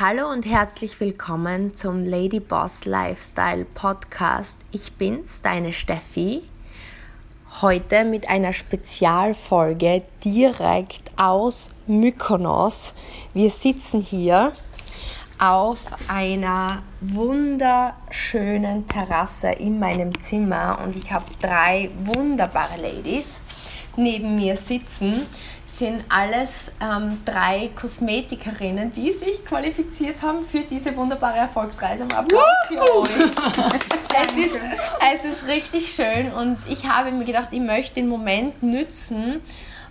Hallo und herzlich willkommen zum Lady Boss Lifestyle Podcast. Ich bin's, deine Steffi. Heute mit einer Spezialfolge direkt aus Mykonos. Wir sitzen hier auf einer wunderschönen Terrasse in meinem Zimmer und ich habe drei wunderbare Ladies neben mir sitzen, sind alles ähm, drei Kosmetikerinnen, die sich qualifiziert haben für diese wunderbare Erfolgsreise. Applaus für euch. es, ist, es ist richtig schön und ich habe mir gedacht, ich möchte den Moment nützen,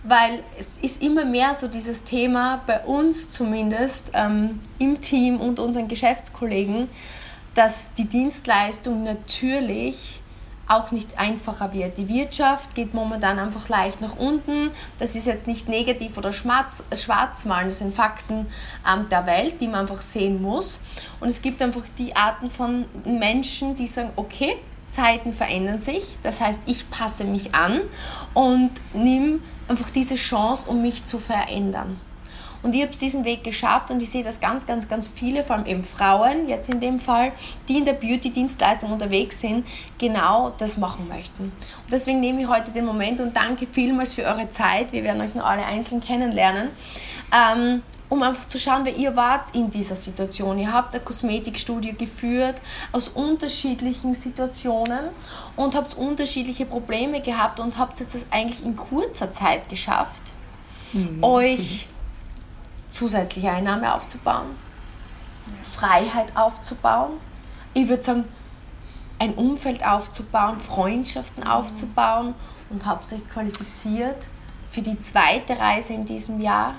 weil es ist immer mehr so dieses Thema, bei uns zumindest ähm, im Team und unseren Geschäftskollegen, dass die Dienstleistung natürlich auch nicht einfacher wird. Die Wirtschaft geht momentan einfach leicht nach unten. Das ist jetzt nicht negativ oder schwarz, schwarz malen, das sind Fakten ähm, der Welt, die man einfach sehen muss. Und es gibt einfach die Arten von Menschen, die sagen, okay, Zeiten verändern sich, das heißt, ich passe mich an und nimm einfach diese Chance, um mich zu verändern. Und ich habe diesen Weg geschafft und ich sehe, dass ganz, ganz, ganz viele, vor allem eben Frauen, jetzt in dem Fall, die in der Beauty-Dienstleistung unterwegs sind, genau das machen möchten. Und deswegen nehme ich heute den Moment und danke vielmals für eure Zeit. Wir werden euch noch alle einzeln kennenlernen. Ähm, um einfach zu schauen, wer ihr wart in dieser Situation. Ihr habt ein Kosmetikstudio geführt aus unterschiedlichen Situationen und habt unterschiedliche Probleme gehabt und habt jetzt das eigentlich in kurzer Zeit geschafft, mhm. euch zusätzliche Einnahme aufzubauen, Freiheit aufzubauen. Ich würde sagen, ein Umfeld aufzubauen, Freundschaften aufzubauen und hauptsächlich qualifiziert für die zweite Reise in diesem Jahr.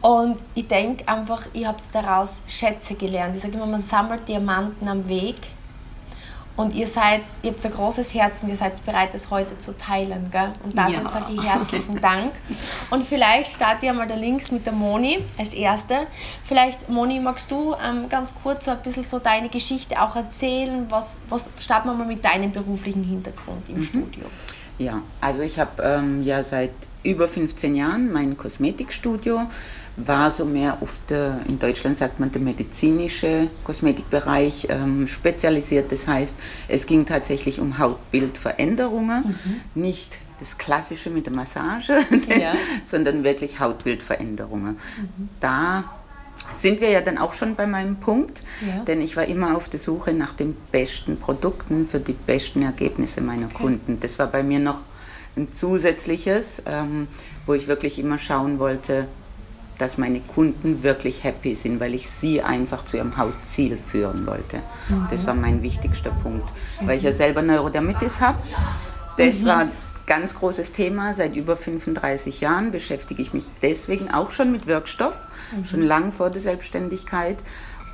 Und ich denke einfach, ihr habt daraus Schätze gelernt. Ich sage immer, man sammelt Diamanten am Weg und ihr seid, ihr habt ein großes Herz und ihr seid bereit, das heute zu teilen. Gell? Und dafür ja. sage ich herzlichen Dank. Und vielleicht starte ich einmal da links mit der Moni als Erste. Vielleicht, Moni, magst du ähm, ganz kurz so ein bisschen so deine Geschichte auch erzählen? Was, was starten wir mal mit deinem beruflichen Hintergrund im mhm. Studio? Ja, also ich habe ähm, ja seit über 15 Jahren mein Kosmetikstudio war so mehr auf der, in Deutschland sagt man, der medizinische Kosmetikbereich ähm, spezialisiert. Das heißt, es ging tatsächlich um Hautbildveränderungen, mhm. nicht das Klassische mit der Massage, ja. sondern wirklich Hautbildveränderungen. Mhm. Da sind wir ja dann auch schon bei meinem Punkt, ja. denn ich war immer auf der Suche nach den besten Produkten für die besten Ergebnisse meiner okay. Kunden. Das war bei mir noch ein zusätzliches, ähm, wo ich wirklich immer schauen wollte, dass meine Kunden wirklich happy sind, weil ich sie einfach zu ihrem Hautziel führen wollte. Mhm. Das war mein wichtigster Punkt, weil ich ja selber Neurodermitis habe. Das mhm. war ganz großes Thema. Seit über 35 Jahren beschäftige ich mich deswegen auch schon mit Wirkstoff, mhm. schon lang vor der Selbstständigkeit.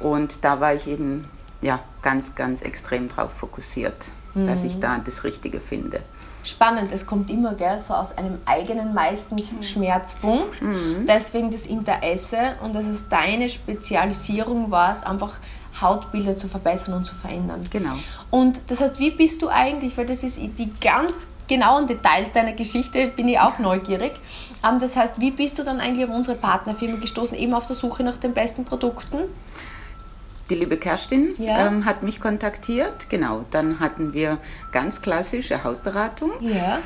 Und da war ich eben ja, ganz, ganz extrem darauf fokussiert, dass ich mhm. da das Richtige finde spannend. Es kommt immer gell, so aus einem eigenen meistens mhm. Schmerzpunkt. Mhm. Deswegen das Interesse und dass es deine Spezialisierung war, es einfach Hautbilder zu verbessern und zu verändern. Genau. Und das heißt, wie bist du eigentlich, weil das ist die ganz genauen Details deiner Geschichte, bin ich auch neugierig. Ähm, das heißt, wie bist du dann eigentlich auf unsere Partnerfirma gestoßen, eben auf der Suche nach den besten Produkten? Die liebe Kerstin ja. ähm, hat mich kontaktiert. Genau, dann hatten wir ganz klassische Hautberatung. Ja.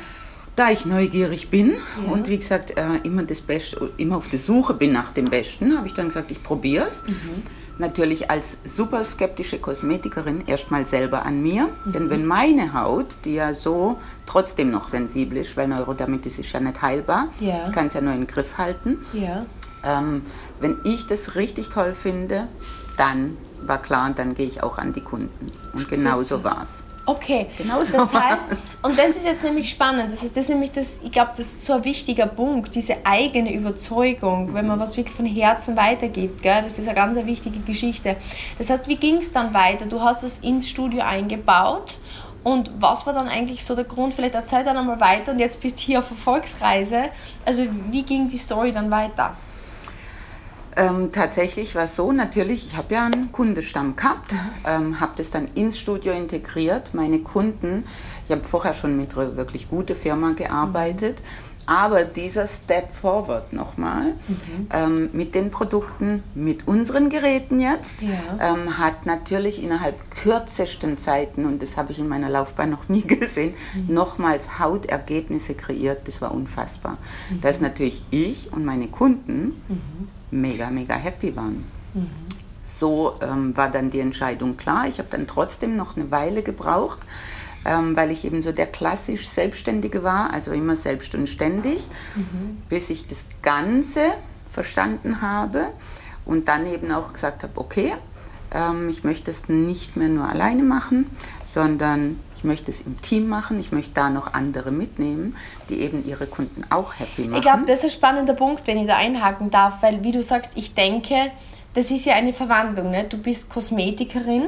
Da ich neugierig bin ja. und wie gesagt äh, immer, das Beste, immer auf der Suche bin nach dem Besten, habe ich dann gesagt, ich probiere es. Mhm. Natürlich als super skeptische Kosmetikerin erstmal selber an mir. Mhm. Denn wenn meine Haut, die ja so trotzdem noch sensibel ist, weil Neurodermitis ist ja nicht heilbar, ja. ich kann es ja nur in den Griff halten. Ja. Ähm, wenn ich das richtig toll finde, dann war klar, dann gehe ich auch an die Kunden. Und genau so war es. Okay, genau so das heißt, und das ist jetzt nämlich spannend, das ist, das nämlich das, ich glaube, das ist so ein wichtiger Punkt, diese eigene Überzeugung, wenn man was wirklich von Herzen weitergibt, gell? das ist eine ganz eine wichtige Geschichte. Das heißt, wie ging es dann weiter? Du hast es ins Studio eingebaut und was war dann eigentlich so der Grund? Vielleicht erzähl dann einmal weiter und jetzt bist du hier auf Erfolgsreise. Also wie ging die Story dann weiter? Ähm, tatsächlich war es so, natürlich, ich habe ja einen Kundestamm gehabt, ähm, habe das dann ins Studio integriert. Meine Kunden, ich habe vorher schon mit einer wirklich guten Firma gearbeitet, Aber dieser Step Forward nochmal mhm. ähm, mit den Produkten, mit unseren Geräten jetzt, ja. ähm, hat natürlich innerhalb kürzesten Zeiten, und das habe ich in meiner Laufbahn noch nie gesehen, mhm. nochmals Hautergebnisse kreiert. Das war unfassbar. Mhm. Dass natürlich ich und meine Kunden mhm. Mega, mega happy waren. Mhm. So ähm, war dann die Entscheidung klar. Ich habe dann trotzdem noch eine Weile gebraucht ähm, weil ich eben so der klassisch Selbstständige war, also immer selbst und ständig, mhm. bis ich das Ganze verstanden habe und dann eben auch gesagt habe, okay, ähm, ich möchte es nicht mehr nur alleine machen, sondern ich möchte es im Team machen, ich möchte da noch andere mitnehmen, die eben ihre Kunden auch happy machen. Ich glaube, das ist ein spannender Punkt, wenn ich da einhaken darf, weil wie du sagst, ich denke, das ist ja eine Verwandlung. Ne? Du bist Kosmetikerin,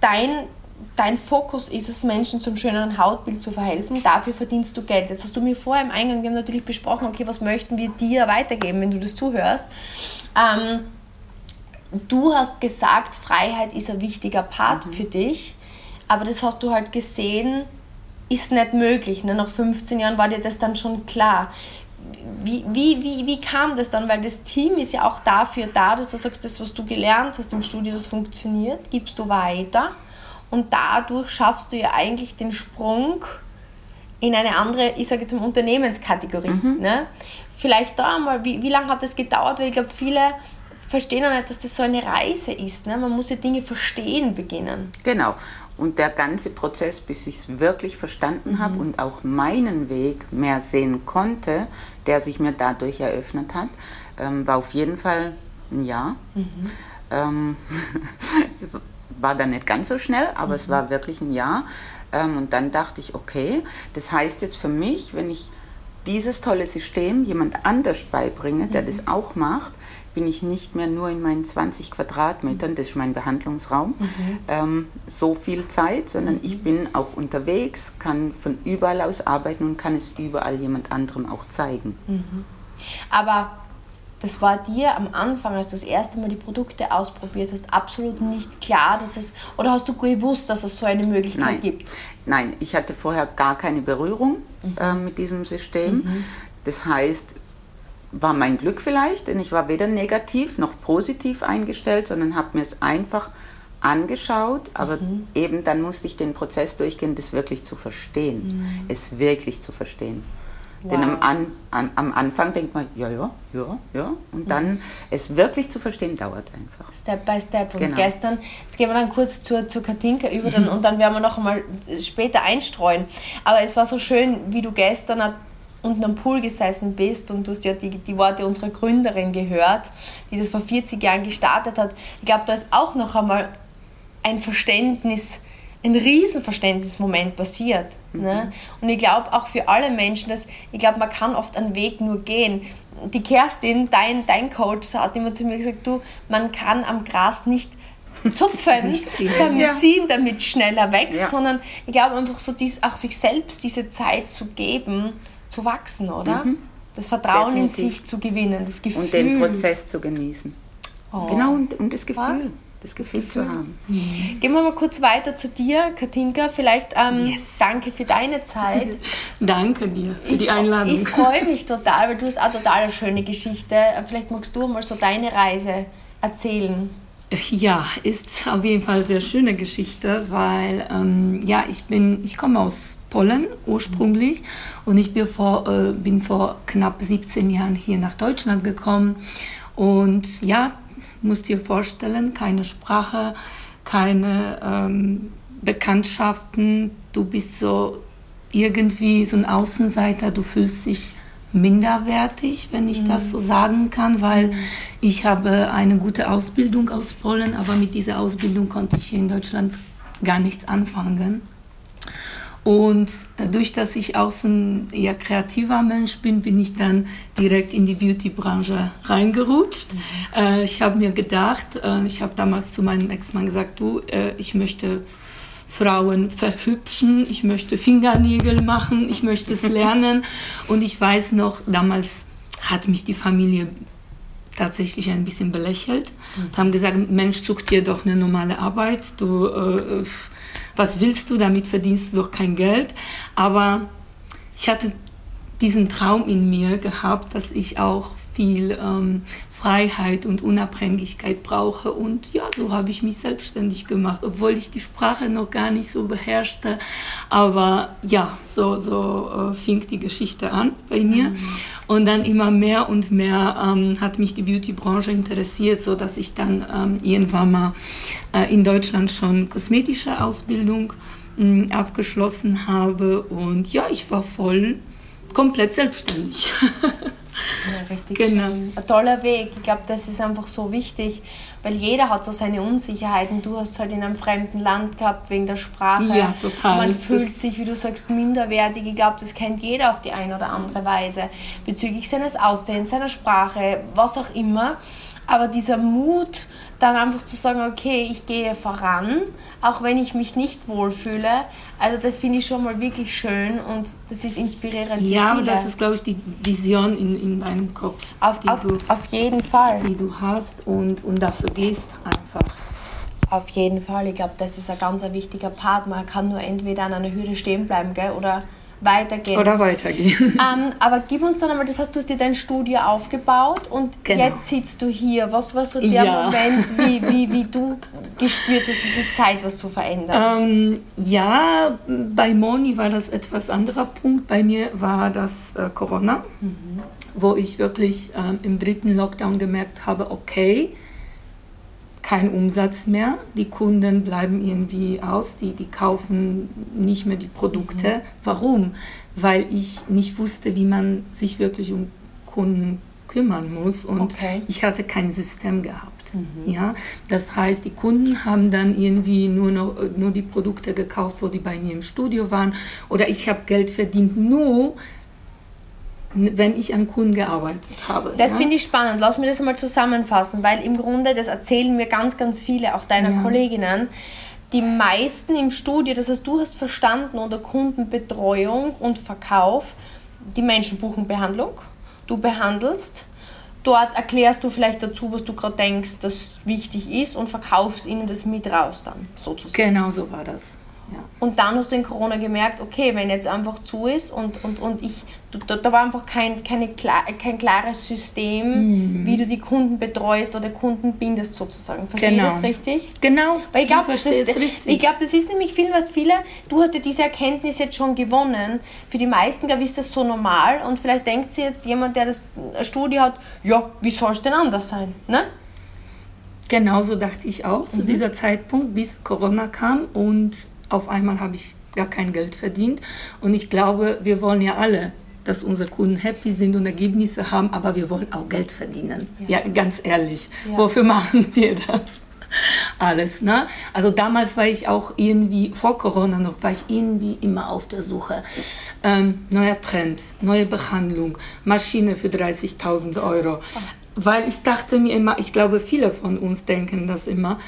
dein dein Fokus ist es, Menschen zum schöneren Hautbild zu verhelfen. Dafür verdienst du Geld. Jetzt hast du mir vorher im Eingang, wir haben natürlich besprochen, okay, was möchten wir dir weitergeben, wenn du das zuhörst. Ähm, du hast gesagt, Freiheit ist ein wichtiger Part mhm. für dich, aber das hast du halt gesehen, ist nicht möglich. Ne? Nach 15 Jahren war dir das dann schon klar. Wie, wie, wie, wie kam das dann? Weil das Team ist ja auch dafür da, dass du sagst, das, was du gelernt hast im Studio, das funktioniert, gibst du weiter und dadurch schaffst du ja eigentlich den Sprung in eine andere, ich sage jetzt mal Unternehmenskategorie. Mhm. Ne? Vielleicht da mal, wie, wie lange hat das gedauert? Weil ich glaube, viele verstehen auch nicht, dass das so eine Reise ist. Ne? Man muss ja Dinge verstehen beginnen. Genau. Und der ganze Prozess, bis ich es wirklich verstanden mhm. habe und auch meinen Weg mehr sehen konnte, der sich mir dadurch eröffnet hat, ähm, war auf jeden Fall ein Jahr. Mhm. Ähm, war dann nicht ganz so schnell, aber mhm. es war wirklich ein Jahr. Ähm, und dann dachte ich, okay, das heißt jetzt für mich, wenn ich dieses tolle System jemand anders beibringe, der mhm. das auch macht, bin ich nicht mehr nur in meinen 20 Quadratmetern, das ist mein Behandlungsraum, mhm. ähm, so viel Zeit, sondern ich mhm. bin auch unterwegs, kann von überall aus arbeiten und kann es überall jemand anderem auch zeigen. Mhm. Aber das war dir am Anfang, als du das erste Mal die Produkte ausprobiert hast, absolut nicht klar, dass es, oder hast du gewusst, dass es so eine Möglichkeit Nein. gibt? Nein, ich hatte vorher gar keine Berührung mhm. äh, mit diesem System. Mhm. Das heißt, war mein Glück vielleicht, denn ich war weder negativ noch positiv eingestellt, sondern habe mir es einfach angeschaut, aber mhm. eben dann musste ich den Prozess durchgehen, das wirklich zu verstehen, mhm. es wirklich zu verstehen. Wow. Denn am, An, am, am, Anfang denkt man, ja, ja, ja, ja. Und dann mhm. es wirklich zu verstehen, dauert einfach. Step by Step. Und genau. gestern, jetzt gehen wir dann kurz zur, zur Katinka über dann, mhm. und dann werden wir noch einmal später einstreuen. Aber es war so schön, wie du gestern unten am Pool gesessen bist und du hast ja die, die Worte unserer Gründerin gehört, die das vor 40 Jahren gestartet hat. Ich glaube, da ist auch noch einmal ein Verständnis ein Riesenverständnismoment passiert. Mhm. Ne? Und ich glaube auch für alle Menschen, dass ich glaube, man kann oft einen Weg nur gehen. Die Kerstin, dein, dein Coach, hat immer zu mir gesagt, du, man kann am Gras nicht zupfen, nicht ziehen. damit ja. ziehen, damit schneller wächst, ja. sondern ich glaube einfach so, dies, auch sich selbst diese Zeit zu geben, zu wachsen, oder? Mhm. Das Vertrauen Definitiv. in sich zu gewinnen, das Gefühl. Und den Prozess zu genießen. Oh. Genau, und, und das Gefühl das Gefühl, das Gefühl. zu haben. Mhm. Gehen wir mal kurz weiter zu dir, Katinka. Vielleicht ähm, yes. danke für deine Zeit. danke dir für ich, die Einladung. Ich freue mich total, weil du hast auch total eine schöne Geschichte. Vielleicht magst du mal so deine Reise erzählen. Ja, ist auf jeden Fall eine sehr schöne Geschichte, weil ähm, ja, ich bin, ich komme aus Polen ursprünglich und ich bin vor, äh, bin vor knapp 17 Jahren hier nach Deutschland gekommen und ja, musst dir vorstellen, keine Sprache, keine ähm, Bekanntschaften. Du bist so irgendwie so ein Außenseiter, du fühlst dich minderwertig, wenn ich mhm. das so sagen kann, weil mhm. ich habe eine gute Ausbildung aus Polen, aber mit dieser Ausbildung konnte ich hier in Deutschland gar nichts anfangen. Und dadurch, dass ich auch so ein eher kreativer Mensch bin, bin ich dann direkt in die Beauty-Branche reingerutscht. Mhm. Äh, ich habe mir gedacht, äh, ich habe damals zu meinem Ex-Mann gesagt, du, äh, ich möchte Frauen verhübschen, ich möchte Fingernägel machen, ich möchte es lernen. Und ich weiß noch, damals hat mich die Familie tatsächlich ein bisschen belächelt mhm. und haben gesagt, Mensch, such dir doch eine normale Arbeit, du äh, was willst du, damit verdienst du doch kein Geld. Aber ich hatte diesen Traum in mir gehabt, dass ich auch viel ähm, Freiheit und Unabhängigkeit brauche. Und ja, so habe ich mich selbstständig gemacht, obwohl ich die Sprache noch gar nicht so beherrschte. Aber ja, so, so äh, fing die Geschichte an bei mir. Mhm. Und dann immer mehr und mehr ähm, hat mich die Beauty-Branche interessiert, so dass ich dann ähm, irgendwann mal äh, in Deutschland schon kosmetische Ausbildung äh, abgeschlossen habe. Und ja, ich war voll komplett selbstständig. Ja, richtig genau. schön. Ein toller Weg. Ich glaube, das ist einfach so wichtig, weil jeder hat so seine Unsicherheiten. Du hast halt in einem fremden Land gehabt wegen der Sprache. Ja, total. Man das fühlt sich, wie du sagst, minderwertig. Ich glaube, das kennt jeder auf die eine oder andere Weise. Bezüglich seines Aussehens, seiner Sprache, was auch immer. Aber dieser Mut, dann einfach zu sagen, okay, ich gehe voran, auch wenn ich mich nicht wohlfühle, also das finde ich schon mal wirklich schön und das ist inspirierend. Ja, aber das ist, glaube ich, die Vision in, in deinem Kopf. Auf, auf, du, auf jeden Fall. Die du hast und, und dafür gehst einfach. Auf jeden Fall. Ich glaube, das ist ein ganz ein wichtiger Part. Man kann nur entweder an einer Hürde stehen bleiben gell, oder weitergehen. Oder weitergehen. Ähm, aber gib uns dann einmal, das heißt, du hast dir dein Studio aufgebaut und genau. jetzt sitzt du hier. Was war so der ja. Moment, wie, wie, wie du gespürt hast, es ist Zeit, was zu verändern? Ähm, ja, bei Moni war das etwas anderer Punkt. Bei mir war das äh, Corona, mhm. wo ich wirklich ähm, im dritten Lockdown gemerkt habe, okay, kein Umsatz mehr. Die Kunden bleiben irgendwie aus, die, die kaufen nicht mehr die Produkte. Mhm. Warum? Weil ich nicht wusste, wie man sich wirklich um Kunden kümmern muss und okay. ich hatte kein System gehabt. Mhm. Ja, das heißt, die Kunden haben dann irgendwie nur noch nur die Produkte gekauft, wo die bei mir im Studio waren oder ich habe Geld verdient nur wenn ich an Kunden gearbeitet habe. Das ja? finde ich spannend. Lass mir das mal zusammenfassen, weil im Grunde, das erzählen mir ganz, ganz viele, auch deiner ja. Kolleginnen, die meisten im Studio, das heißt, du hast verstanden unter Kundenbetreuung und Verkauf, die Menschen buchen Behandlung, du behandelst, dort erklärst du vielleicht dazu, was du gerade denkst, das wichtig ist und verkaufst ihnen das mit raus dann, sozusagen. Genau so war das. Ja. Und dann hast du in Corona gemerkt, okay, wenn jetzt einfach zu ist und, und, und ich, da, da war einfach kein, keine, kein klares System, mhm. wie du die Kunden betreust oder Kunden bindest sozusagen. Verstehe genau. das richtig? Genau. Weil ich glaube, das, ist, ich glaub, das ist nämlich viel, was viele, du hast ja diese Erkenntnis jetzt schon gewonnen. Für die meisten, glaube ich, ist das so normal und vielleicht denkt sich jetzt jemand, der das Studie hat, ja, wie soll es denn anders sein? Ne? Genauso dachte ich auch zu mhm. dieser Zeitpunkt, bis Corona kam und auf einmal habe ich gar kein Geld verdient. Und ich glaube, wir wollen ja alle, dass unsere Kunden happy sind und Ergebnisse haben, aber wir wollen auch Geld verdienen. Ja, ja ganz ehrlich. Ja. Wofür machen wir das? Alles, ne? Also damals war ich auch irgendwie, vor Corona noch, war ich irgendwie immer auf der Suche. Ähm, neuer Trend, neue Behandlung, Maschine für 30.000 Euro. Weil ich dachte mir immer, ich glaube, viele von uns denken das immer,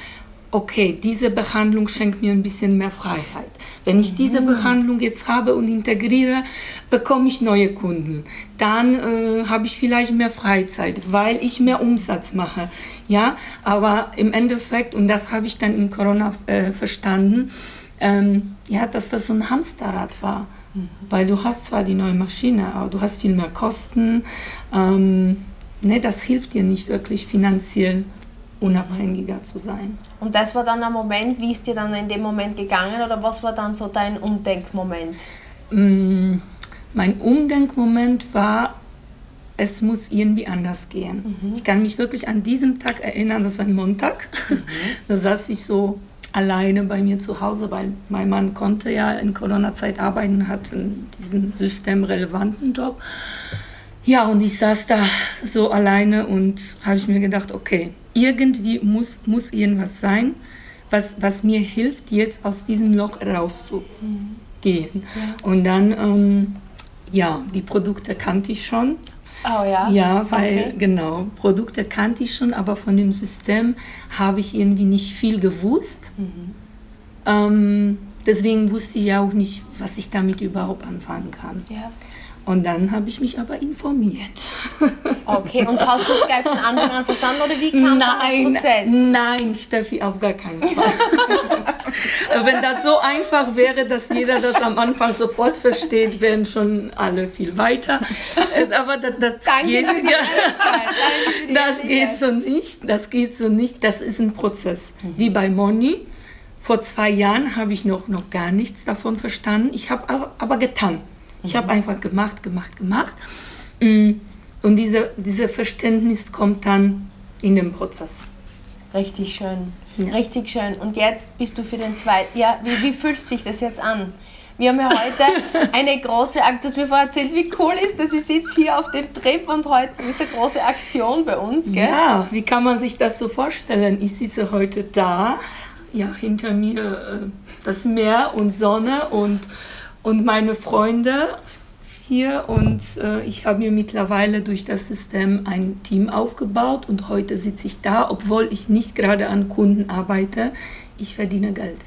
okay, diese Behandlung schenkt mir ein bisschen mehr Freiheit. Wenn ich diese mhm. Behandlung jetzt habe und integriere, bekomme ich neue Kunden. Dann äh, habe ich vielleicht mehr Freizeit, weil ich mehr Umsatz mache. Ja, aber im Endeffekt, und das habe ich dann in Corona äh, verstanden, ähm, ja, dass das so ein Hamsterrad war. Mhm. Weil du hast zwar die neue Maschine, aber du hast viel mehr Kosten. Ähm, ne, das hilft dir nicht wirklich finanziell unabhängiger zu sein. Und das war dann ein Moment, wie ist dir dann in dem Moment gegangen oder was war dann so dein Umdenkmoment? Mm, mein Umdenkmoment war, es muss irgendwie anders gehen. Mhm. Ich kann mich wirklich an diesem Tag erinnern, das war ein Montag. Mhm. Da saß ich so alleine bei mir zu Hause, weil mein Mann konnte ja in Corona-Zeit arbeiten, hat diesen systemrelevanten Job. Ja, und ich saß da so alleine und habe ich mir gedacht, okay, irgendwie muss, muss irgendwas sein, was, was mir hilft, jetzt aus diesem Loch rauszugehen. Ja. Und dann, ähm, ja, die Produkte kannte ich schon. Oh ja? Ja, weil, okay. genau, Produkte kannte ich schon, aber von dem System habe ich irgendwie nicht viel gewusst. Mhm. Ähm, deswegen wusste ich ja auch nicht, was ich damit überhaupt anfangen kann. Ja. Und dann habe ich mich aber informiert. Okay, und hast du es gleich von Anfang an verstanden oder wie kam nein, der Prozess? Nein, Steffi, auf gar keinen Fall. Wenn das so einfach wäre, dass jeder das am Anfang sofort versteht, wären schon alle viel weiter. Äh, aber das, das Danke geht, ja, das geht so nicht. Das geht so nicht. Das ist ein Prozess. Wie bei Moni. Vor zwei Jahren habe ich noch, noch gar nichts davon verstanden. Ich habe aber, aber getan. Ich habe einfach gemacht, gemacht, gemacht. Mm, Und diese, dieses Verständnis kommt dann in den Prozess. Richtig schön. Richtig schön. Und jetzt bist du für den zweiten. Ja, wie, wie fühlt sich das jetzt an? Wir haben ja heute eine große Aktion, du hast mir vorher erzählt, wie cool ist das. Ich sitze hier auf dem Trip und heute ist eine große Aktion bei uns, gell? Ja, wie kann man sich das so vorstellen? Ich sitze heute da, ja, hinter mir äh, das Meer und Sonne und, und meine Freunde hier und äh, ich habe mir mittlerweile durch das System ein Team aufgebaut und heute sitze ich da, obwohl ich nicht gerade an Kunden arbeite. Ich verdiene Geld.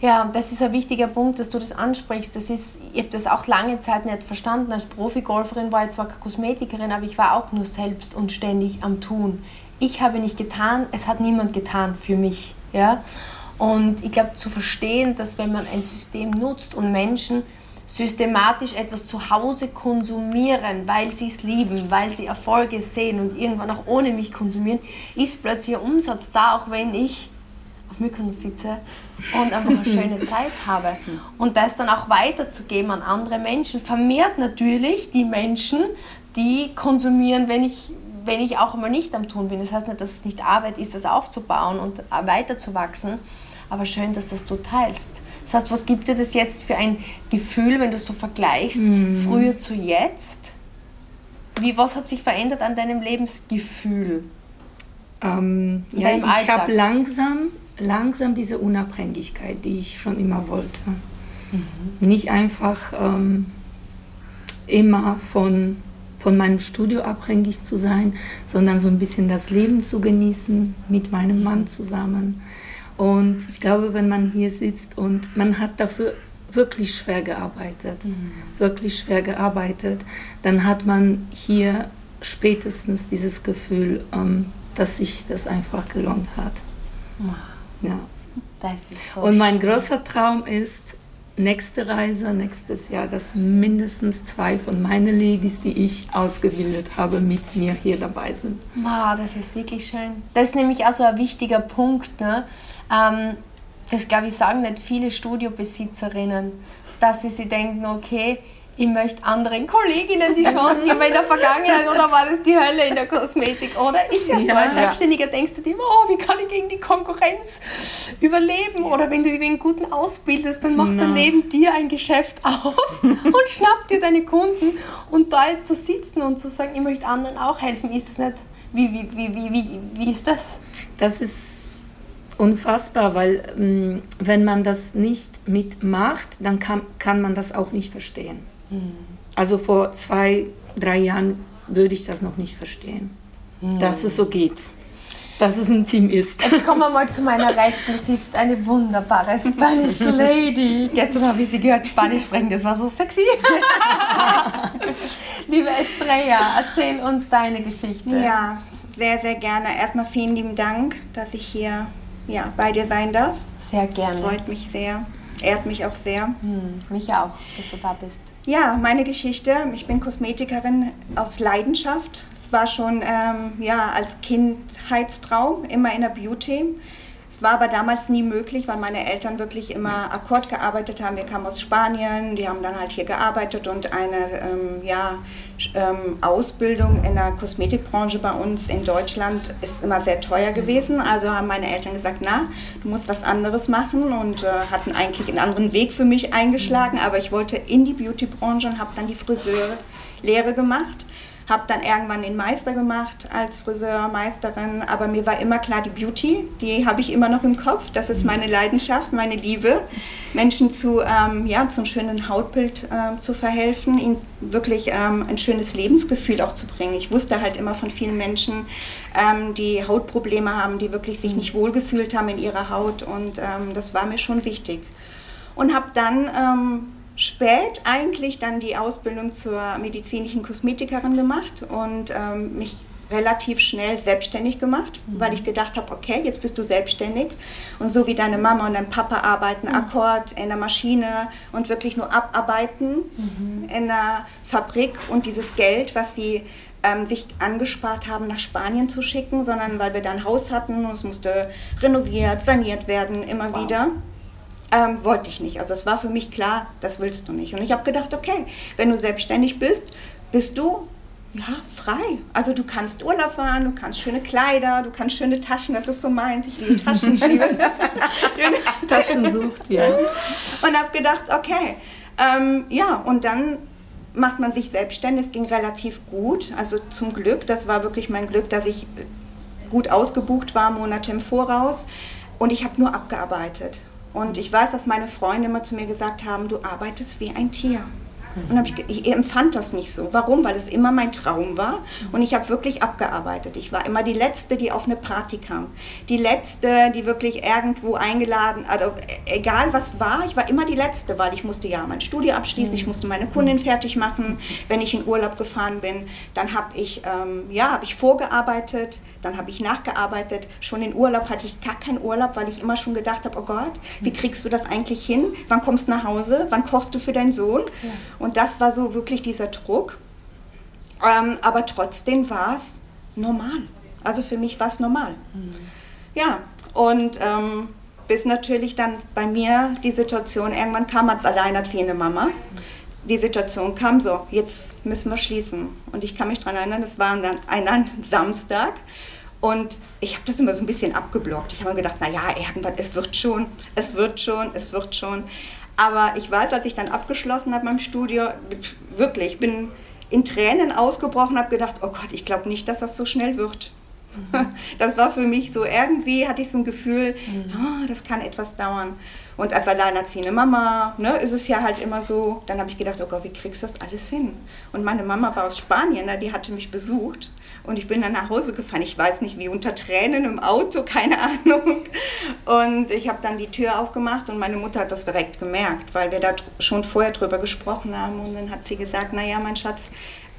Ja, das ist ein wichtiger Punkt, dass du das ansprichst. Das ist, ich habe das auch lange Zeit nicht verstanden. Als Profi-Golferin war ich zwar Kosmetikerin, aber ich war auch nur selbst und ständig am Tun. Ich habe nicht getan, es hat niemand getan für mich. Ja? Und ich glaube, zu verstehen, dass wenn man ein System nutzt und Menschen systematisch etwas zu Hause konsumieren, weil sie es lieben, weil sie Erfolge sehen und irgendwann auch ohne mich konsumieren, ist plötzlich ein Umsatz da, auch wenn ich auf Mykonos sitze und einfach eine schöne Zeit habe. Und das dann auch weiterzugeben an andere Menschen, vermehrt natürlich die Menschen, die konsumieren, wenn ich, wenn ich auch einmal nicht am Tun bin. Das heißt nicht, dass es nicht Arbeit ist, das aufzubauen und weiterzuwachsen, aber schön, dass das du teilst. Das heißt, was gibt dir das jetzt für ein Gefühl, wenn du so vergleichst, früher zu jetzt? Wie, was hat sich verändert an deinem Lebensgefühl? Ähm, ja, deinem ich habe langsam, langsam diese Unabhängigkeit, die ich schon immer wollte. Nicht einfach ähm, immer von, von meinem Studio abhängig zu sein, sondern so ein bisschen das Leben zu genießen mit meinem Mann zusammen. Und ich glaube, wenn man hier sitzt und man hat dafür wirklich schwer gearbeitet, wirklich schwer gearbeitet, dann hat man hier spätestens dieses Gefühl, ähm, dass sich das einfach gelohnt hat. Ja. Das ist so Und mein großer Traum ist, nächste Reise, nächstes Jahr, dass mindestens zwei von meinen Ladies, die ich ausgebildet habe, mit mir hier dabei sind. Wow, das ist wirklich schön. Das ist nämlich auch so ein wichtiger Punkt. Ne? Ähm, das glaube ich sagen nicht viele Studiobesitzerinnen, dass sie sich denken, okay, ich möchte anderen Kolleginnen die Chance geben in der Vergangenheit oder war das die Hölle in der Kosmetik, oder? Ist ja so. Ja, Als. Selbstständiger denkst du dir immer, oh, wie kann ich gegen die Konkurrenz überleben? Oder wenn du einen guten ausbildest, dann macht er neben dir ein Geschäft auf und schnappt dir deine Kunden. Und da jetzt zu sitzen und zu sagen, ich möchte anderen auch helfen, ist das nicht, wie, wie, wie, wie, wie, wie ist das? Das ist unfassbar, weil ähm, wenn man das nicht mitmacht, dann kann, kann man das auch nicht verstehen. Also vor zwei, drei Jahren würde ich das noch nicht verstehen, dass es so geht, dass es ein Team ist. Jetzt kommen wir mal zu meiner Rechten. Da sitzt eine wunderbare Spanish Lady. Gestern habe ich sie gehört Spanisch sprechen, das war so sexy. Liebe Estrella, erzähl uns deine Geschichte. Ja, sehr, sehr gerne. Erstmal vielen lieben Dank, dass ich hier ja, bei dir sein darf. Sehr Das gerne. freut mich sehr, ehrt mich auch sehr. Hm, mich auch, dass du da bist. Ja, meine Geschichte. Ich bin Kosmetikerin aus Leidenschaft. Es war schon ähm, ja, als Kindheitstraum, immer in der Beauty. Es war aber damals nie möglich, weil meine Eltern wirklich immer Akkord gearbeitet haben. Wir kamen aus Spanien, die haben dann halt hier gearbeitet und eine ähm, ja, Ausbildung in der Kosmetikbranche bei uns in Deutschland ist immer sehr teuer gewesen. Also haben meine Eltern gesagt, na, du musst was anderes machen und äh, hatten eigentlich einen anderen Weg für mich eingeschlagen. Aber ich wollte in die Beautybranche und habe dann die Friseurlehre gemacht. Habe dann irgendwann den Meister gemacht als Friseurmeisterin, aber mir war immer klar, die Beauty, die habe ich immer noch im Kopf. Das ist meine Leidenschaft, meine Liebe, Menschen zu, ähm, ja, zum schönen Hautbild ähm, zu verhelfen, ihnen wirklich ähm, ein schönes Lebensgefühl auch zu bringen. Ich wusste halt immer von vielen Menschen, ähm, die Hautprobleme haben, die wirklich sich nicht wohlgefühlt haben in ihrer Haut und ähm, das war mir schon wichtig. Und habe dann ähm, spät eigentlich dann die Ausbildung zur medizinischen Kosmetikerin gemacht und ähm, mich relativ schnell selbstständig gemacht, mhm. weil ich gedacht habe, okay, jetzt bist du selbstständig und so wie deine Mama und dein Papa arbeiten, mhm. Akkord in der Maschine und wirklich nur abarbeiten mhm. in der Fabrik und dieses Geld, was sie ähm, sich angespart haben, nach Spanien zu schicken, sondern weil wir da ein Haus hatten und es musste renoviert, saniert werden, immer wow. wieder. Ähm, wollte ich nicht. Also es war für mich klar, das willst du nicht. Und ich habe gedacht, okay, wenn du selbstständig bist, bist du ja, frei. Also du kannst Urlaub fahren, du kannst schöne Kleider, du kannst schöne Taschen, das ist so meins, ich liebe Taschen, ich liebe Taschen sucht, ja. Und habe gedacht, okay, ähm, ja, und dann macht man sich selbstständig, es ging relativ gut, also zum Glück, das war wirklich mein Glück, dass ich gut ausgebucht war, Monate im Voraus und ich habe nur abgearbeitet. Und ich weiß, dass meine Freunde immer zu mir gesagt haben, du arbeitest wie ein Tier. Und ich, ich empfand das nicht so. Warum? Weil es immer mein Traum war und ich habe wirklich abgearbeitet. Ich war immer die Letzte, die auf eine Party kam. Die Letzte, die wirklich irgendwo eingeladen, also egal was war, ich war immer die Letzte, weil ich musste ja mein Studio abschließen, ich musste meine Kundin fertig machen. Wenn ich in Urlaub gefahren bin, dann habe ich, ähm, ja, habe ich vorgearbeitet, dann habe ich nachgearbeitet. Schon in Urlaub hatte ich gar keinen Urlaub, weil ich immer schon gedacht habe, oh Gott, wie kriegst du das eigentlich hin? Wann kommst du nach Hause? Wann kochst du für deinen Sohn? Ja. Und das war so wirklich dieser Druck. Ähm, aber trotzdem war es normal. Also für mich war es normal. Mhm. Ja, und ähm, bis natürlich dann bei mir die Situation irgendwann kam als alleinerziehende Mama. Die Situation kam so, jetzt müssen wir schließen. Und ich kann mich daran erinnern, es war dann ein, ein Samstag und ich habe das immer so ein bisschen abgeblockt. Ich habe mir gedacht, naja, irgendwann, es wird schon, es wird schon, es wird schon. Aber ich weiß, als ich dann abgeschlossen habe beim Studio, wirklich, ich bin in Tränen ausgebrochen, habe gedacht, oh Gott, ich glaube nicht, dass das so schnell wird. Mhm. Das war für mich so, irgendwie hatte ich so ein Gefühl, mhm. oh, das kann etwas dauern. Und als alleinerziehende Mama ne, ist es ja halt immer so, dann habe ich gedacht, oh Gott, wie kriegst du das alles hin? Und meine Mama war aus Spanien, ne, die hatte mich besucht und ich bin dann nach Hause gefahren. Ich weiß nicht wie, unter Tränen im Auto, keine Ahnung. Und ich habe dann die Tür aufgemacht und meine Mutter hat das direkt gemerkt, weil wir da schon vorher drüber gesprochen haben. Und dann hat sie gesagt, naja, mein Schatz,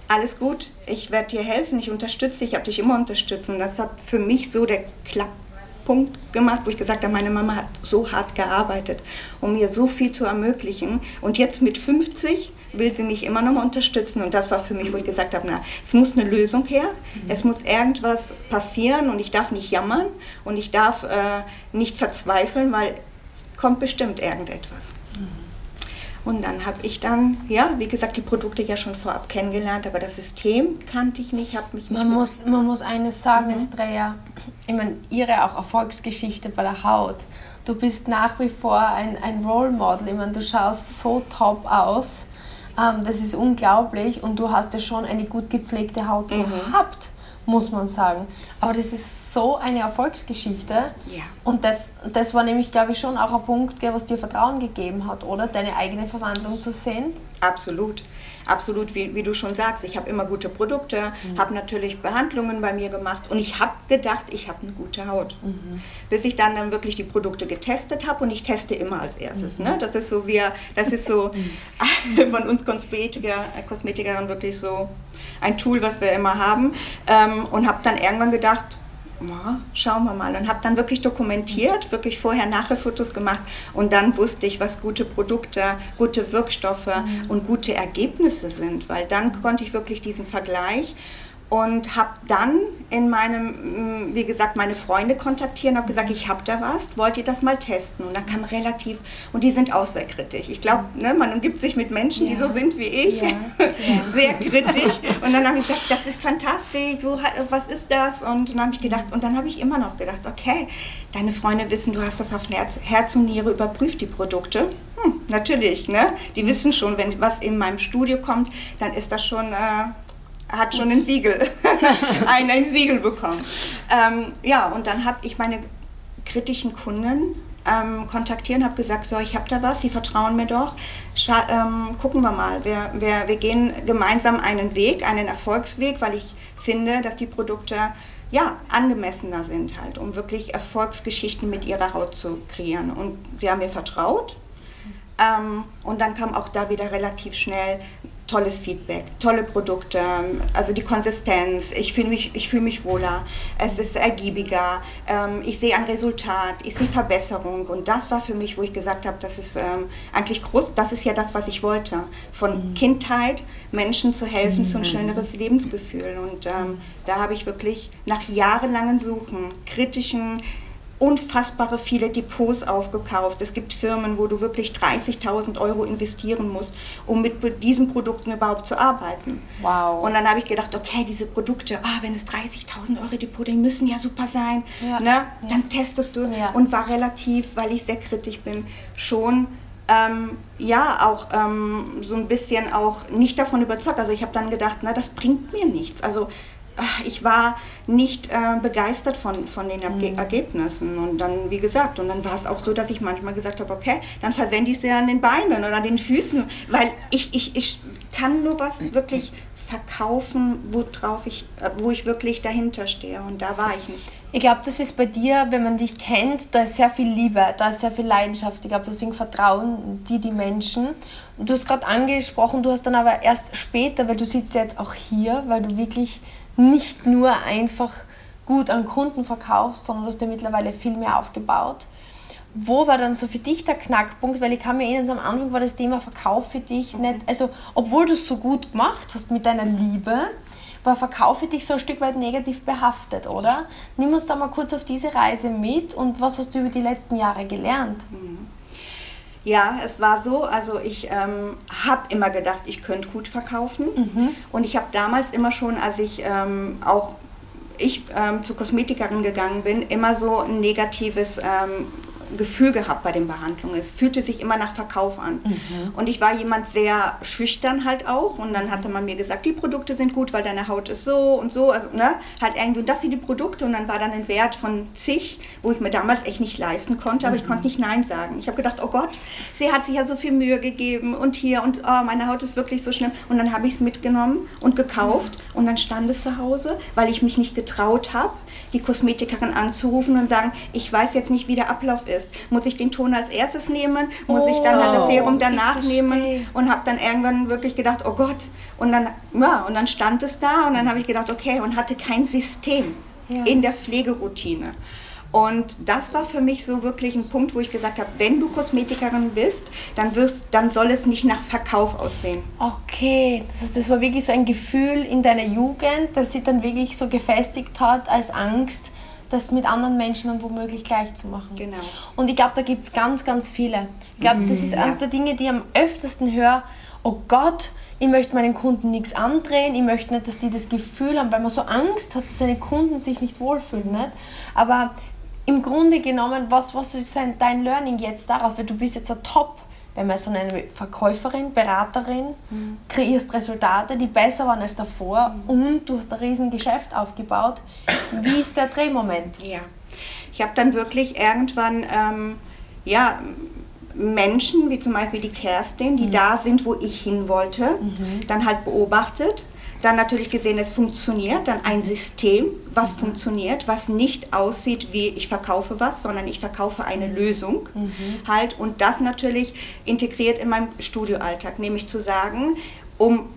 alles gut, ich werde dir helfen, ich unterstütze dich, ich habe dich immer unterstützt. Und das hat für mich so der Klapppunkt gemacht, wo ich gesagt habe, meine Mama hat so hart gearbeitet, um mir so viel zu ermöglichen. Und jetzt mit 50 will sie mich immer noch mal unterstützen. Und das war für mich, wo ich gesagt habe, na, es muss eine Lösung her, mhm. es muss irgendwas passieren und ich darf nicht jammern und ich darf äh, nicht verzweifeln, weil es kommt bestimmt irgendetwas. Mhm. Und dann habe ich dann, ja, wie gesagt, die Produkte ja schon vorab kennengelernt, aber das System kannte ich nicht, habe mich nicht. Man muss, man muss eines sagen, mhm. Estrella, ich meine, ihre auch Erfolgsgeschichte bei der Haut. Du bist nach wie vor ein, ein Role Model. Ich meine, du schaust so top aus ähm, das ist unglaublich und du hast ja schon eine gut gepflegte Haut mhm. gehabt, muss man sagen. Aber das ist so eine Erfolgsgeschichte. Ja. Und das, das war nämlich, glaube ich, schon auch ein Punkt, was dir Vertrauen gegeben hat, oder? Deine eigene Verwandlung zu sehen. Absolut absolut, wie, wie du schon sagst, ich habe immer gute Produkte, mhm. habe natürlich Behandlungen bei mir gemacht und ich habe gedacht, ich habe eine gute Haut. Mhm. Bis ich dann, dann wirklich die Produkte getestet habe und ich teste immer als erstes. Mhm. Ne? Das ist so, wir, das ist so mhm. von uns Kosmetiker, Kosmetikern wirklich so ein Tool, was wir immer haben. Ähm, und habe dann irgendwann gedacht, ja, schauen wir mal. Und habe dann wirklich dokumentiert, wirklich Vorher-Nachher-Fotos gemacht. Und dann wusste ich, was gute Produkte, gute Wirkstoffe mhm. und gute Ergebnisse sind. Weil dann konnte ich wirklich diesen Vergleich und habe dann in meinem, mm, wie gesagt, meine Freunde kontaktieren, habe gesagt, ich habe da was, wollt ihr das mal testen? Und dann kam relativ, und die sind auch sehr kritisch. Ich glaube, ne, man umgibt sich mit Menschen, ja. die so sind wie ich, ja. Ja. sehr kritisch. Und dann habe ich gesagt, das ist fantastisch, du, was ist das? Und dann habe ich gedacht, und dann habe ich immer noch gedacht, okay, deine Freunde wissen, du hast das auf Herz, Herz und Niere, überprüft die Produkte. Hm, natürlich, ne? die wissen schon, wenn was in meinem Studio kommt, dann ist das schon... Äh, hat schon ein Siegel, ein, ein Siegel bekommen. Ähm, ja, und dann habe ich meine kritischen Kunden ähm, kontaktiert und habe gesagt, so, ich habe da was, die vertrauen mir doch. Scha ähm, gucken wir mal, wir, wir, wir gehen gemeinsam einen Weg, einen Erfolgsweg, weil ich finde, dass die Produkte ja, angemessener sind halt, um wirklich Erfolgsgeschichten mit ihrer Haut zu kreieren. Und sie haben mir vertraut Ähm, und dann kam auch da wieder relativ schnell tolles Feedback, tolle Produkte, also die Konsistenz, ich fühle mich, ich fühl mich wohler, es ist ergiebiger, ähm, ich sehe ein Resultat, ich sehe Verbesserung und das war für mich, wo ich gesagt habe, das ist ähm, eigentlich groß, das ist ja das, was ich wollte, von mhm. Kindheit Menschen zu helfen mhm. zu ein schöneres Lebensgefühl und ähm, da habe ich wirklich nach jahrelangen Suchen, kritischen unfassbare viele Depots aufgekauft. Es gibt Firmen, wo du wirklich 30.000 Euro investieren musst, um mit diesen Produkten überhaupt zu arbeiten. Wow. Und dann habe ich gedacht, okay, diese Produkte, ah, wenn es 30.000 Euro Depot, die müssen ja super sein. Ja. Ne? Ja. Dann testest du. Ja. Und war relativ, weil ich sehr kritisch bin, schon ähm, ja auch ähm, so ein bisschen auch nicht davon überzeugt. Also ich habe dann gedacht, na, das bringt mir nichts. Also ich war nicht äh, begeistert von, von den Erge mhm. Ergebnissen. Und dann, wie gesagt, und dann war es auch so, dass ich manchmal gesagt habe, okay, dann verwende ich sie an den Beinen oder an den Füßen, weil ich, ich, ich kann nur was wirklich verkaufen, worauf ich, äh, wo ich wirklich dahinter stehe. Und da war ich nicht. Ich glaube, das ist bei dir, wenn man dich kennt, da ist sehr viel Liebe, da ist sehr viel Leidenschaft. Ich glaube, deswegen vertrauen die die Menschen. Und du hast gerade angesprochen, du hast dann aber erst später, weil du sitzt jetzt auch hier, weil du wirklich nicht nur einfach gut an Kunden verkaufst, sondern du hast dir mittlerweile viel mehr aufgebaut. Wo war dann so für dich der Knackpunkt? Weil ich kann mir erinnern, so am Anfang war das Thema Verkauf für dich nicht, also obwohl du es so gut gemacht hast mit deiner Liebe, war Verkauf für dich so ein Stück weit negativ behaftet, oder? Nimm uns da mal kurz auf diese Reise mit und was hast du über die letzten Jahre gelernt? Mhm. Ja, es war so, also ich ähm, habe immer gedacht, ich könnte gut verkaufen. Mhm. Und ich habe damals immer schon, als ich ähm, auch ich ähm, zur Kosmetikerin gegangen bin, immer so ein negatives ähm, Gefühl gehabt bei den Behandlungen. Es fühlte sich immer nach Verkauf an. Mhm. Und ich war jemand sehr schüchtern halt auch. Und dann hatte man mir gesagt, die Produkte sind gut, weil deine Haut ist so und so. Also, ne, halt irgendwie, und das sind die Produkte. Und dann war dann ein Wert von zig, wo ich mir damals echt nicht leisten konnte, aber mhm. ich konnte nicht Nein sagen. Ich habe gedacht, oh Gott, sie hat sich ja so viel Mühe gegeben und hier und oh, meine Haut ist wirklich so schlimm. Und dann habe ich es mitgenommen und gekauft mhm. und dann stand es zu Hause, weil ich mich nicht getraut habe die Kosmetikerin anzurufen und sagen, ich weiß jetzt nicht, wie der Ablauf ist. Muss ich den Ton als erstes nehmen? Muss oh, ich dann halt das oh, Serum danach nehmen? Und habe dann irgendwann wirklich gedacht, oh Gott. Und dann, ja, und dann stand es da und dann habe ich gedacht, okay, und hatte kein System ja. in der Pflegeroutine. Und das war für mich so wirklich ein Punkt, wo ich gesagt habe, wenn du Kosmetikerin bist, dann, wirst, dann soll es nicht nach Verkauf aussehen. Okay, das heißt, das war wirklich so ein Gefühl in deiner Jugend, das sich dann wirklich so gefestigt hat als Angst, das mit anderen Menschen dann womöglich gleich zu machen. Genau. Und ich glaube, da gibt es ganz, ganz viele. Ich glaube, das ist ja. eine der Dinge, die ich am öftesten höre, oh Gott, ich möchte meinen Kunden nichts andrehen, ich möchte nicht, dass die das Gefühl haben, weil man so Angst hat, dass seine Kunden sich nicht wohlfühlen. Nicht? Aber im Grunde genommen, was, was ist dein Learning jetzt daraus? Weil du bist jetzt ein Top, wenn man so eine Verkäuferin, Beraterin, mhm. kreierst Resultate, die besser waren als davor mhm. und du hast ein riesen Geschäft aufgebaut. Wie ist der Drehmoment? Ja, ich habe dann wirklich irgendwann, ähm, ja, Menschen, wie zum Beispiel die Kerstin, die mhm. da sind, wo ich hin wollte, mhm. dann halt beobachtet dann natürlich gesehen, es funktioniert, dann ein System, was mhm. funktioniert, was nicht aussieht wie ich verkaufe was, sondern ich verkaufe eine Lösung mhm. halt und das natürlich integriert in meinem Studioalltag, nämlich zu sagen, um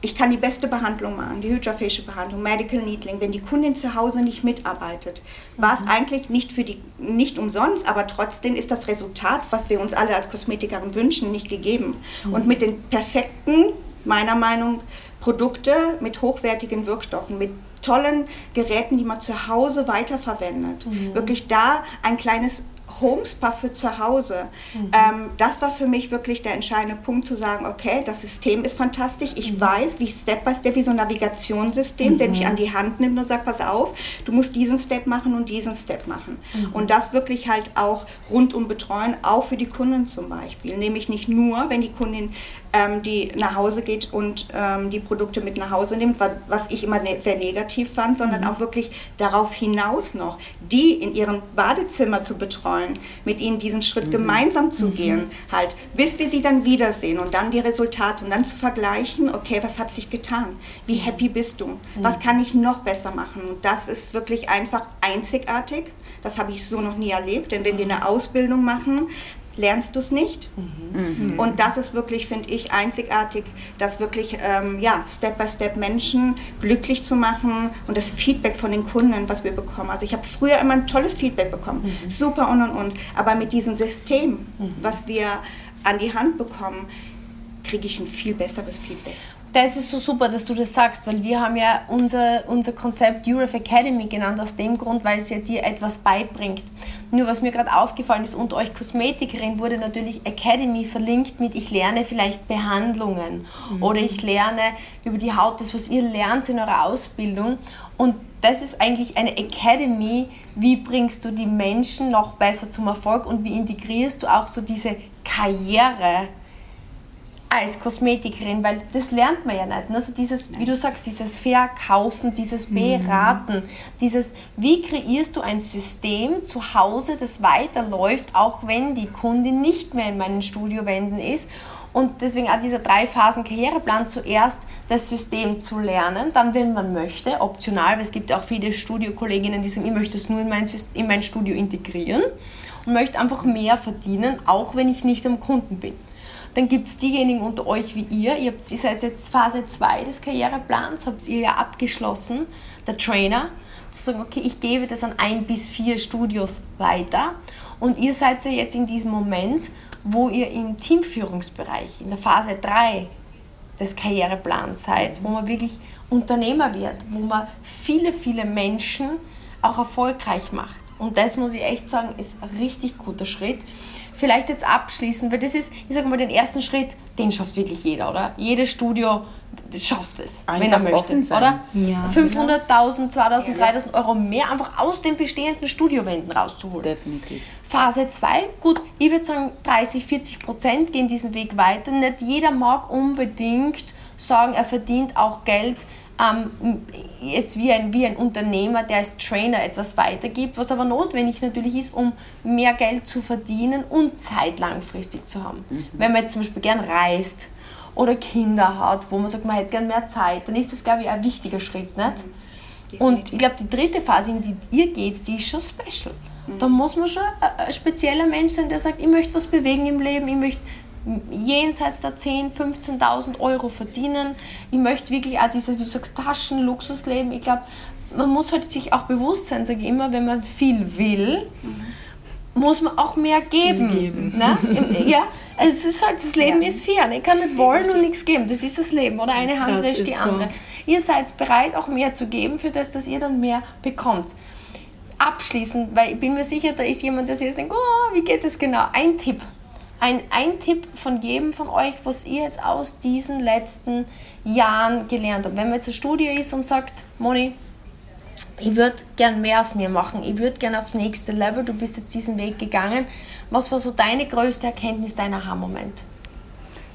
ich kann die beste Behandlung machen, die Hydrofacial Behandlung, Medical Needling, wenn die Kundin zu Hause nicht mitarbeitet, war es mhm. eigentlich nicht für die nicht umsonst, aber trotzdem ist das Resultat, was wir uns alle als Kosmetikerin wünschen, nicht gegeben. Mhm. Und mit den perfekten, meiner Meinung nach, Produkte mit hochwertigen Wirkstoffen, mit tollen Geräten, die man zu Hause weiterverwendet. Mhm. Wirklich da ein kleines Homespa für zu Hause. Mhm. Ähm, das war für mich wirklich der entscheidende Punkt zu sagen, okay, das System ist fantastisch. Ich mhm. weiß, wie Step by Step, wie so ein Navigationssystem, mhm. der mich an die Hand nimmt und sagt, pass auf, du musst diesen Step machen und diesen Step machen. Mhm. Und das wirklich halt auch rundum betreuen, auch für die Kunden zum Beispiel. Nämlich nicht nur, wenn die Kundin ähm, die nach Hause geht und ähm, die Produkte mit nach Hause nimmt, was, was ich immer ne sehr negativ fand, sondern mhm. auch wirklich darauf hinaus noch, die in ihrem Badezimmer zu betreuen, mit ihnen diesen Schritt mhm. gemeinsam zu mhm. gehen, halt, bis wir sie dann wiedersehen und dann die Resultate und dann zu vergleichen, okay, was hat sich getan? Wie mhm. happy bist du? Was mhm. kann ich noch besser machen? Und das ist wirklich einfach einzigartig. Das habe ich so noch nie erlebt, denn wenn wir eine Ausbildung machen, lernst du es nicht. Mhm. Und das ist wirklich, finde ich, einzigartig, das wirklich ähm, ja, Step by Step Menschen glücklich zu machen und das Feedback von den Kunden, was wir bekommen. Also ich habe früher immer ein tolles Feedback bekommen, mhm. super und und und. Aber mit diesem System, mhm. was wir an die Hand bekommen, kriege ich ein viel besseres Feedback. Das ist so super, dass du das sagst, weil wir haben ja unser, unser Konzept Europe Academy genannt, aus dem Grund, weil es ja dir etwas beibringt. Nur was mir gerade aufgefallen ist, unter euch Kosmetikerin wurde natürlich Academy verlinkt mit ich lerne vielleicht Behandlungen mhm. oder ich lerne über die Haut, das was ihr lernt in eurer Ausbildung. Und das ist eigentlich eine Academy, wie bringst du die Menschen noch besser zum Erfolg und wie integrierst du auch so diese Karriere als Kosmetikerin, weil das lernt man ja nicht. Also dieses, wie du sagst, dieses Verkaufen, dieses mhm. Beraten, mhm. dieses, wie kreierst du ein System zu Hause, das weiterläuft, auch wenn die Kundin nicht mehr in meinen Studiowänden ist. Und deswegen auch dieser drei Phasen Karriereplan, zuerst das System zu lernen, dann, wenn man möchte, optional, weil es gibt auch viele Studiokolleginnen, die sagen, ich möchte es nur in mein, in mein Studio integrieren und möchte einfach mehr verdienen, auch wenn ich nicht am Kunden bin. Dann gibt es diejenigen unter euch wie ihr, ihr, habt, ihr seid jetzt Phase 2 des Karriereplans, habt ihr ja abgeschlossen, der Trainer, zu sagen, okay, ich gebe das an ein bis vier Studios weiter. Und ihr seid ja jetzt in diesem Moment, wo ihr im Teamführungsbereich, in der Phase 3 des Karriereplans seid, wo man wirklich Unternehmer wird, wo man viele, viele Menschen auch erfolgreich macht. Und das muss ich echt sagen, ist ein richtig guter Schritt vielleicht jetzt abschließen, weil das ist, ich sage mal, den ersten Schritt, den schafft wirklich jeder, oder? Jedes Studio schafft es, einfach wenn er möchte, oder? Ja. 500.000, 2.000, 3.000 Euro mehr einfach aus den bestehenden Studiowänden rauszuholen. Definitiv. Phase 2, gut, ich würde sagen 30, 40 Prozent gehen diesen Weg weiter. Nicht jeder mag unbedingt sagen, er verdient auch Geld ähm, jetzt wie ein, wie ein Unternehmer, der als Trainer etwas weitergibt, was aber notwendig natürlich ist, um mehr Geld zu verdienen und Zeit langfristig zu haben. Mhm. Wenn man jetzt zum Beispiel gern reist oder Kinder hat, wo man sagt, man hätte gern mehr Zeit, dann ist das, glaube ich, ein wichtiger Schritt. Nicht? Mhm. Und ich glaube, die dritte Phase, in die ihr geht, die ist schon special. Mhm. Da muss man schon ein spezieller Mensch sein, der sagt, ich möchte was bewegen im Leben, ich möchte jenseits der 10.000, 15.000 Euro verdienen. Ich möchte wirklich auch dieses, wie du sagst, Taschenluxusleben. Ich glaube, man muss halt sich auch bewusst sein, sage ich immer, wenn man viel will, mhm. muss man auch mehr geben. geben. Ne? ja, also es ist halt, das Leben ja. ist fair. Ich kann nicht wollen und nichts geben. Das ist das Leben. Oder eine Hand wäscht die andere. So. Ihr seid bereit, auch mehr zu geben, für das, dass ihr dann mehr bekommt. Abschließend, weil ich bin mir sicher, da ist jemand, der sich jetzt denkt, oh, wie geht das genau? Ein Tipp ein, ein Tipp von jedem von euch, was ihr jetzt aus diesen letzten Jahren gelernt habt. Wenn man jetzt ein Studio ist und sagt, Moni, ich würde gern mehr aus mir machen, ich würde gern aufs nächste Level, du bist jetzt diesen Weg gegangen. Was war so deine größte Erkenntnis, dein Aha-Moment?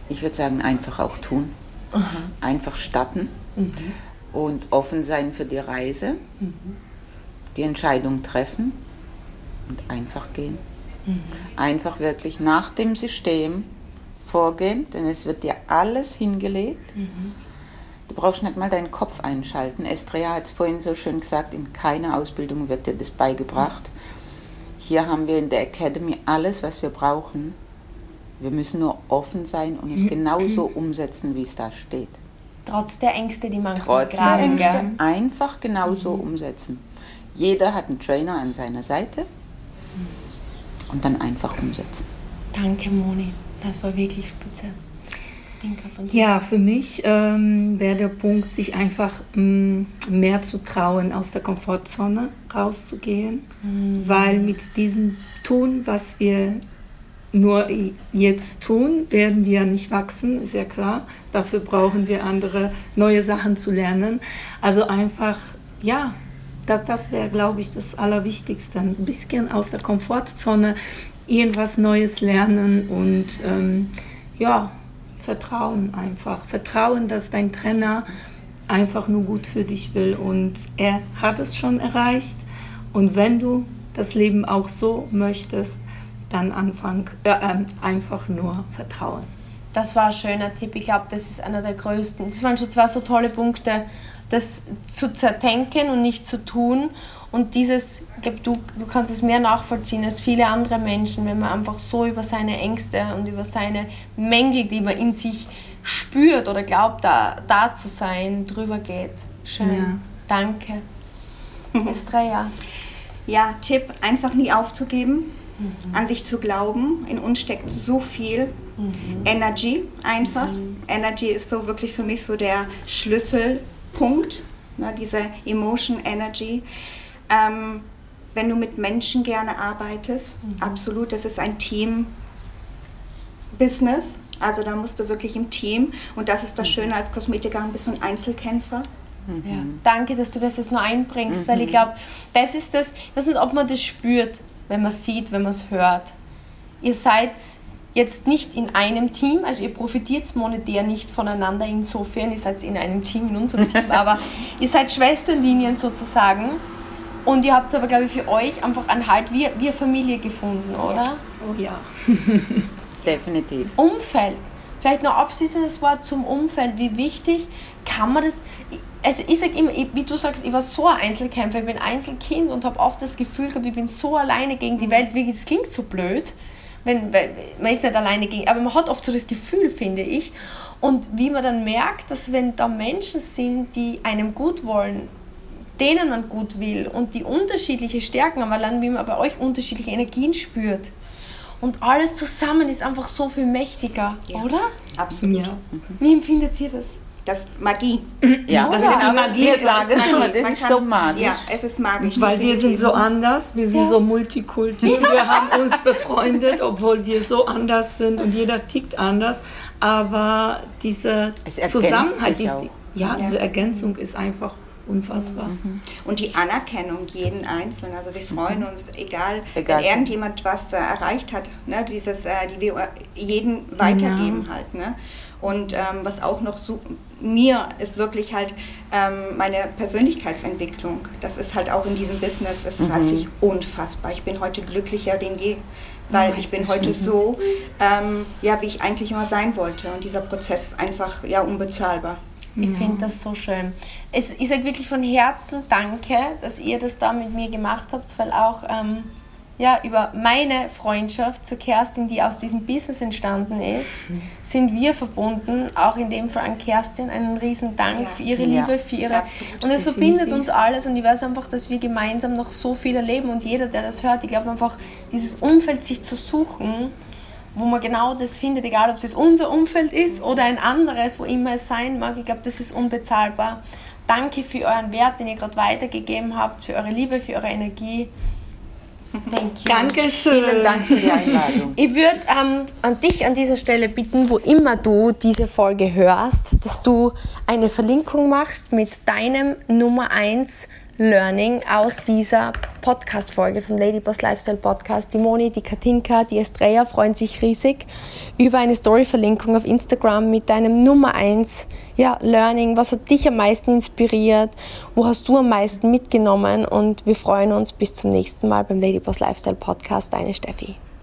Ich würde sagen, einfach auch tun. Aha. Einfach starten mhm. und offen sein für die Reise, mhm. die Entscheidung treffen und einfach gehen. Mhm. Einfach wirklich nach dem System vorgehen, denn es wird dir alles hingelegt. Mhm. Du brauchst nicht mal deinen Kopf einschalten. Estria hat es vorhin so schön gesagt, in keiner Ausbildung wird dir das beigebracht. Hier haben wir in der Academy alles, was wir brauchen. Wir müssen nur offen sein und es genauso umsetzen, wie es da steht. Trotz der Ängste, die man Trotz der Ängste einfach genauso mhm. umsetzen. Jeder hat einen Trainer an seiner Seite und dann einfach umsetzen. Danke, Moni. Das war wirklich spitze. Ja, für mich ähm, wäre der Punkt, sich einfach ähm, mehr zu trauen, aus der Komfortzone rauszugehen, mhm. weil mit diesem Tun, was wir nur jetzt tun, werden wir nicht wachsen, ist ja klar. Dafür brauchen wir andere neue Sachen zu lernen. Also einfach, ja, das, das wäre, glaube ich, das Allerwichtigste. Ein bisschen aus der Komfortzone irgendwas Neues lernen und ähm, ja, Vertrauen einfach. Vertrauen, dass dein Trainer einfach nur gut für dich will und er hat es schon erreicht. Und wenn du das Leben auch so möchtest, dann anfang, äh, äh, einfach nur Vertrauen. Das war ein schöner Tipp. Ich glaube, das ist einer der größten. Das waren schon zwei so tolle Punkte das zu zerdenken und nicht zu tun Und dieses, ich glaube, du, du kannst es mehr nachvollziehen als viele andere Menschen, wenn man einfach so über seine Ängste und über seine Mängel, die man in sich spürt oder glaubt, da, da zu sein, drüber geht. Schön. Ja. Danke. Estrella. Ja, Tipp, einfach nie aufzugeben, mhm. an sich zu glauben. In uns steckt so viel mhm. Energy einfach. Mhm. Energy ist so wirklich für mich so der Schlüsselpunkt, ne, diese Emotion Energy. Ähm, wenn du mit Menschen gerne arbeitest, mhm. absolut, das ist ein Team-Business. Also da musst du wirklich im Team und das ist das mhm. Schöne als Kosmetikerin, bist du ein Einzelkämpfer. Mhm. Ja. Danke, dass du das jetzt noch einbringst, mhm. weil ich glaube, das ist das, ich weiß nicht, ob man das spürt, wenn man sieht, wenn man es hört. Ihr seid jetzt nicht in einem Team, also ihr profitiert monetär nicht voneinander insofern, ihr seid in einem Team, in unserem Team, aber ihr seid Schwesternlinien sozusagen und ihr habt aber, glaube ich, für euch einfach einen Halt wie, wie Familie gefunden, oder? Oh ja. Definitiv. Umfeld. Vielleicht noch abschließendes Wort zum Umfeld. Wie wichtig kann man das also ich sage immer, wie du sagst, ich war so ein Einzelkämpfer, ich bin Einzelkind und habe oft das Gefühl gehabt, ich bin so alleine gegen die Welt. Das klingt so blöd, wenn, man ist nicht alleine gegen, aber man hat oft so das Gefühl, finde ich. Und wie man dann merkt, dass wenn da Menschen sind, die einem gut wollen, denen man gut will und die unterschiedliche Stärken haben, allein wie man bei euch unterschiedliche Energien spürt. Und alles zusammen ist einfach so viel mächtiger, ja, oder? Absolut. Ja. Wie empfindet ihr das? Das Magie. Ja, das ist die Magie. Wir sagen das immer, das ist so magisch. Ja, es ist magisch. Weil wir sind so anders, wir sind ja. so multikulti. Ja. Wir haben uns befreundet, obwohl wir so anders sind und jeder tickt anders. Aber diese Zusammenhalt, diese, ja, diese Ergänzung ist einfach unfassbar. Mhm. Und die Anerkennung jeden Einzelnen. Also wir freuen mhm. uns, egal, egal. wenn irgendjemand was äh, erreicht hat, ne, dieses, äh, die wir jeden weitergeben ja. halt. Ne? Und ähm, was auch noch so, mir ist wirklich halt ähm, meine Persönlichkeitsentwicklung. Das ist halt auch in diesem Business, es mhm. hat sich unfassbar. Ich bin heute glücklicher denn je, weil oh, ich bin heute so, ähm, ja, wie ich eigentlich immer sein wollte. Und dieser Prozess ist einfach ja unbezahlbar. Ich ja. finde das so schön. Es, ich sage wirklich von Herzen Danke, dass ihr das da mit mir gemacht habt, weil auch ähm, ja, über meine Freundschaft zu Kerstin, die aus diesem Business entstanden ist, sind wir verbunden. Auch in dem Fall an Kerstin einen riesen Dank ja. für ihre Liebe, für ihre... Absolut. Und es verbindet uns alles und ich weiß einfach, dass wir gemeinsam noch so viel erleben und jeder, der das hört, ich glaube einfach, dieses Umfeld sich zu suchen, wo man genau das findet, egal ob es unser Umfeld ist oder ein anderes, wo immer es sein mag, ich glaube, das ist unbezahlbar. Danke für euren Wert, den ihr gerade weitergegeben habt, für eure Liebe, für eure Energie. Thank you. Dankeschön. Vielen Dank für die Einladung. Ich würde ähm, an dich an dieser Stelle bitten, wo immer du diese Folge hörst, dass du eine Verlinkung machst mit deinem Nummer 1 Learning aus dieser Podcast-Folge vom Ladyboss Lifestyle Podcast. Die Moni, die Katinka, die Estrella freuen sich riesig über eine Story-Verlinkung auf Instagram mit deinem Nummer 1 ja, Learning. Was hat dich am meisten inspiriert? Wo hast du am meisten mitgenommen? Und wir freuen uns bis zum nächsten Mal beim Ladyboss Lifestyle Podcast. Deine Steffi.